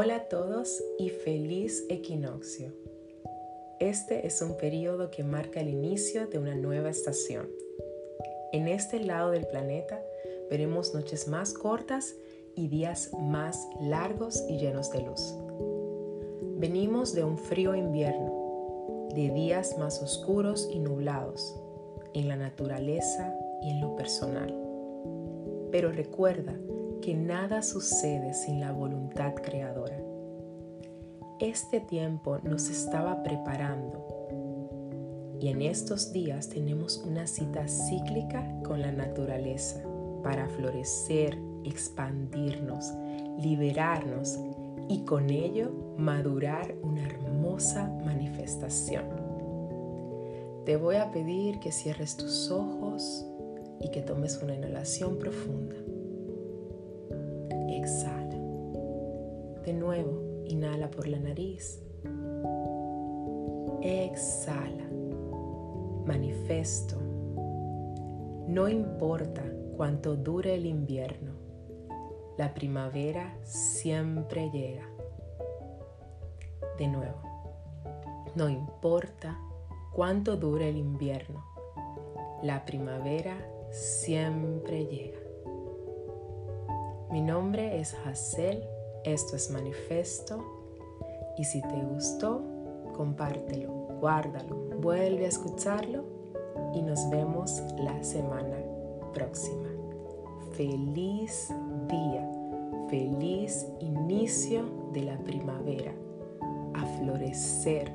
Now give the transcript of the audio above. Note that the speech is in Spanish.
Hola a todos y feliz equinoccio. Este es un periodo que marca el inicio de una nueva estación. En este lado del planeta veremos noches más cortas y días más largos y llenos de luz. Venimos de un frío invierno, de días más oscuros y nublados, en la naturaleza y en lo personal. Pero recuerda que nada sucede sin la voluntad creadora. Este tiempo nos estaba preparando y en estos días tenemos una cita cíclica con la naturaleza para florecer, expandirnos, liberarnos y con ello madurar una hermosa manifestación. Te voy a pedir que cierres tus ojos y que tomes una inhalación profunda. Exhala. De nuevo, inhala por la nariz. Exhala. Manifesto. No importa cuánto dure el invierno, la primavera siempre llega. De nuevo, no importa cuánto dure el invierno, la primavera siempre llega. Mi nombre es Hazel, esto es Manifesto y si te gustó, compártelo, guárdalo, vuelve a escucharlo y nos vemos la semana próxima. Feliz día, feliz inicio de la primavera, a florecer